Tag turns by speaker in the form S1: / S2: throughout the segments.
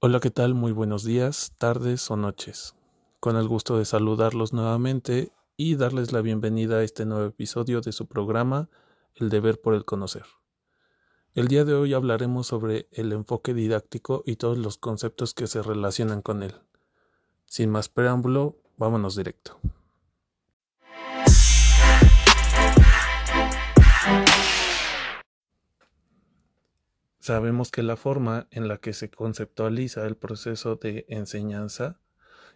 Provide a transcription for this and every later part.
S1: Hola, ¿qué tal? Muy buenos días, tardes o noches. Con el gusto de saludarlos nuevamente y darles la bienvenida a este nuevo episodio de su programa El deber por el conocer. El día de hoy hablaremos sobre el enfoque didáctico y todos los conceptos que se relacionan con él. Sin más preámbulo, vámonos directo. Sabemos que la forma en la que se conceptualiza el proceso de enseñanza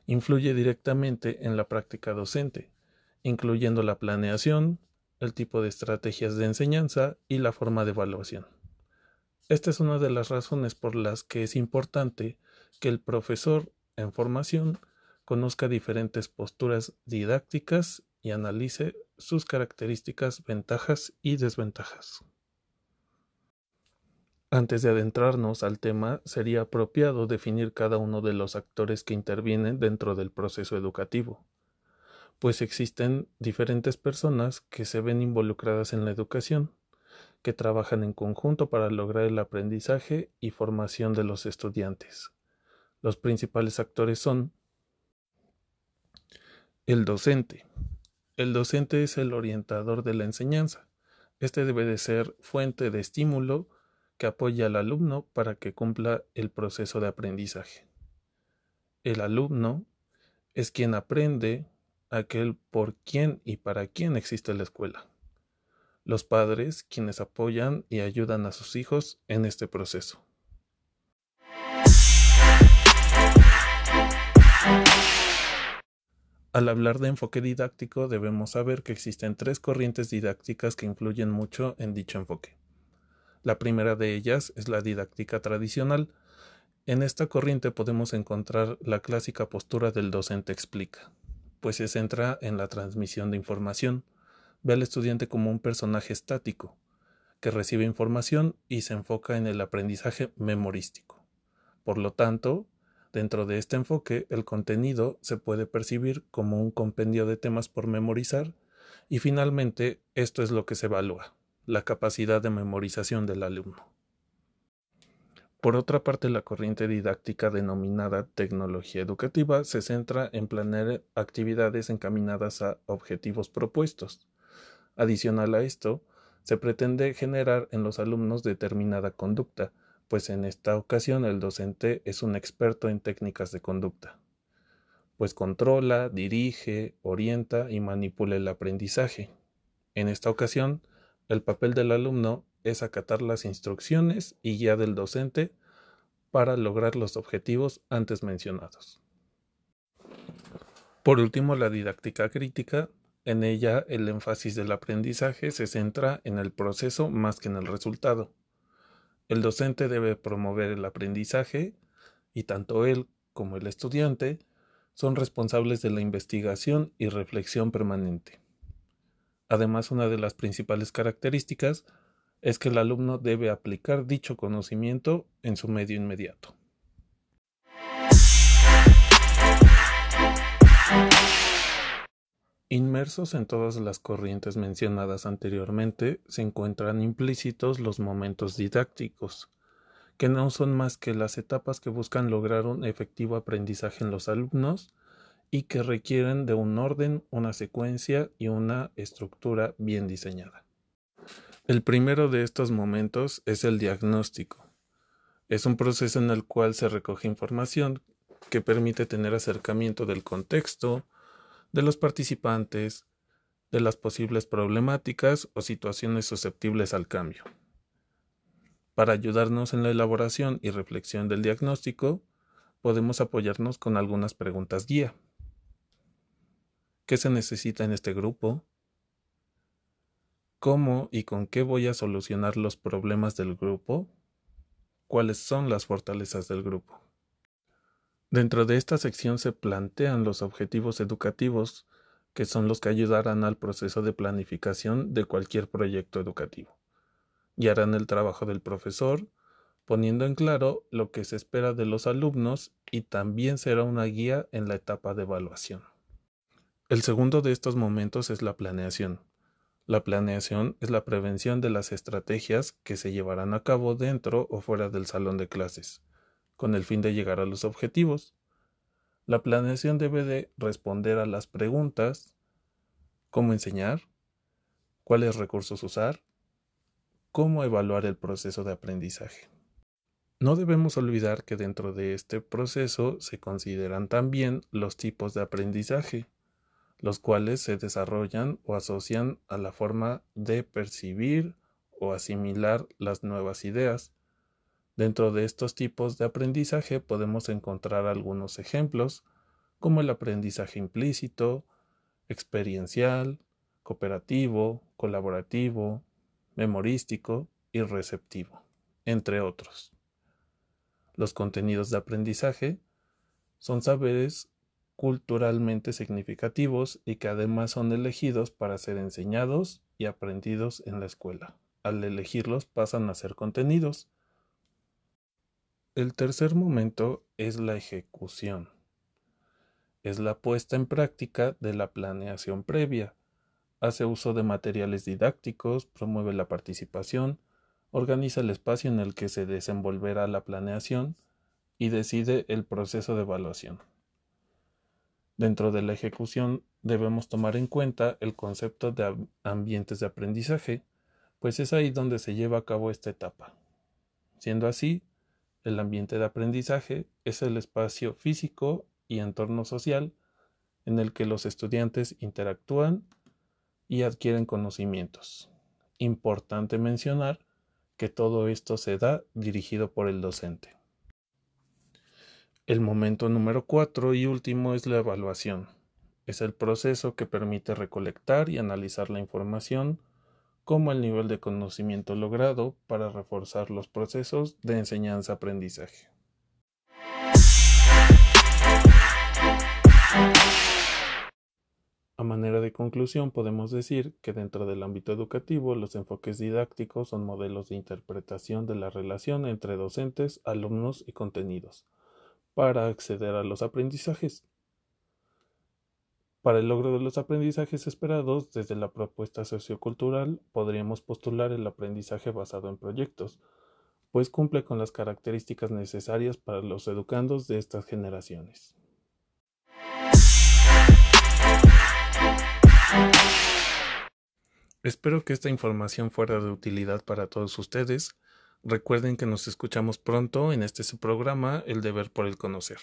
S1: influye directamente en la práctica docente, incluyendo la planeación, el tipo de estrategias de enseñanza y la forma de evaluación. Esta es una de las razones por las que es importante que el profesor en formación conozca diferentes posturas didácticas y analice sus características, ventajas y desventajas. Antes de adentrarnos al tema, sería apropiado definir cada uno de los actores que intervienen dentro del proceso educativo, pues existen diferentes personas que se ven involucradas en la educación, que trabajan en conjunto para lograr el aprendizaje y formación de los estudiantes. Los principales actores son el docente. El docente es el orientador de la enseñanza. Este debe de ser fuente de estímulo, que apoya al alumno para que cumpla el proceso de aprendizaje. El alumno es quien aprende aquel por quién y para quién existe la escuela. Los padres quienes apoyan y ayudan a sus hijos en este proceso. Al hablar de enfoque didáctico debemos saber que existen tres corrientes didácticas que influyen mucho en dicho enfoque. La primera de ellas es la didáctica tradicional. En esta corriente podemos encontrar la clásica postura del docente explica, pues se centra en la transmisión de información. Ve al estudiante como un personaje estático, que recibe información y se enfoca en el aprendizaje memorístico. Por lo tanto, dentro de este enfoque, el contenido se puede percibir como un compendio de temas por memorizar y finalmente esto es lo que se evalúa, la capacidad de memorización del alumno. Por otra parte, la corriente didáctica denominada tecnología educativa se centra en planear actividades encaminadas a objetivos propuestos. Adicional a esto, se pretende generar en los alumnos determinada conducta, pues en esta ocasión el docente es un experto en técnicas de conducta, pues controla, dirige, orienta y manipula el aprendizaje. En esta ocasión, el papel del alumno es acatar las instrucciones y guía del docente para lograr los objetivos antes mencionados. Por último, la didáctica crítica. En ella el énfasis del aprendizaje se centra en el proceso más que en el resultado. El docente debe promover el aprendizaje y tanto él como el estudiante son responsables de la investigación y reflexión permanente. Además, una de las principales características es que el alumno debe aplicar dicho conocimiento en su medio inmediato. Inmersos en todas las corrientes mencionadas anteriormente se encuentran implícitos los momentos didácticos, que no son más que las etapas que buscan lograr un efectivo aprendizaje en los alumnos y que requieren de un orden, una secuencia y una estructura bien diseñada. El primero de estos momentos es el diagnóstico. Es un proceso en el cual se recoge información que permite tener acercamiento del contexto, de los participantes, de las posibles problemáticas o situaciones susceptibles al cambio. Para ayudarnos en la elaboración y reflexión del diagnóstico, podemos apoyarnos con algunas preguntas guía. ¿Qué se necesita en este grupo? ¿Cómo y con qué voy a solucionar los problemas del grupo? ¿Cuáles son las fortalezas del grupo? Dentro de esta sección se plantean los objetivos educativos, que son los que ayudarán al proceso de planificación de cualquier proyecto educativo, y harán el trabajo del profesor, poniendo en claro lo que se espera de los alumnos y también será una guía en la etapa de evaluación. El segundo de estos momentos es la planeación. La planeación es la prevención de las estrategias que se llevarán a cabo dentro o fuera del salón de clases, con el fin de llegar a los objetivos. La planeación debe de responder a las preguntas cómo enseñar, cuáles recursos usar, cómo evaluar el proceso de aprendizaje. No debemos olvidar que dentro de este proceso se consideran también los tipos de aprendizaje, los cuales se desarrollan o asocian a la forma de percibir o asimilar las nuevas ideas. Dentro de estos tipos de aprendizaje podemos encontrar algunos ejemplos, como el aprendizaje implícito, experiencial, cooperativo, colaborativo, memorístico y receptivo, entre otros. Los contenidos de aprendizaje son saberes culturalmente significativos y que además son elegidos para ser enseñados y aprendidos en la escuela. Al elegirlos pasan a ser contenidos. El tercer momento es la ejecución. Es la puesta en práctica de la planeación previa. Hace uso de materiales didácticos, promueve la participación, organiza el espacio en el que se desenvolverá la planeación y decide el proceso de evaluación. Dentro de la ejecución debemos tomar en cuenta el concepto de ambientes de aprendizaje, pues es ahí donde se lleva a cabo esta etapa. Siendo así, el ambiente de aprendizaje es el espacio físico y entorno social en el que los estudiantes interactúan y adquieren conocimientos. Importante mencionar que todo esto se da dirigido por el docente. El momento número cuatro y último es la evaluación. Es el proceso que permite recolectar y analizar la información como el nivel de conocimiento logrado para reforzar los procesos de enseñanza-aprendizaje. A manera de conclusión, podemos decir que dentro del ámbito educativo los enfoques didácticos son modelos de interpretación de la relación entre docentes, alumnos y contenidos para acceder a los aprendizajes. Para el logro de los aprendizajes esperados, desde la propuesta sociocultural podríamos postular el aprendizaje basado en proyectos, pues cumple con las características necesarias para los educandos de estas generaciones. Espero que esta información fuera de utilidad para todos ustedes. Recuerden que nos escuchamos pronto en este su programa El deber por el conocer.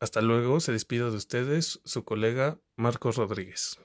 S1: Hasta luego, se despide de ustedes su colega Marcos Rodríguez.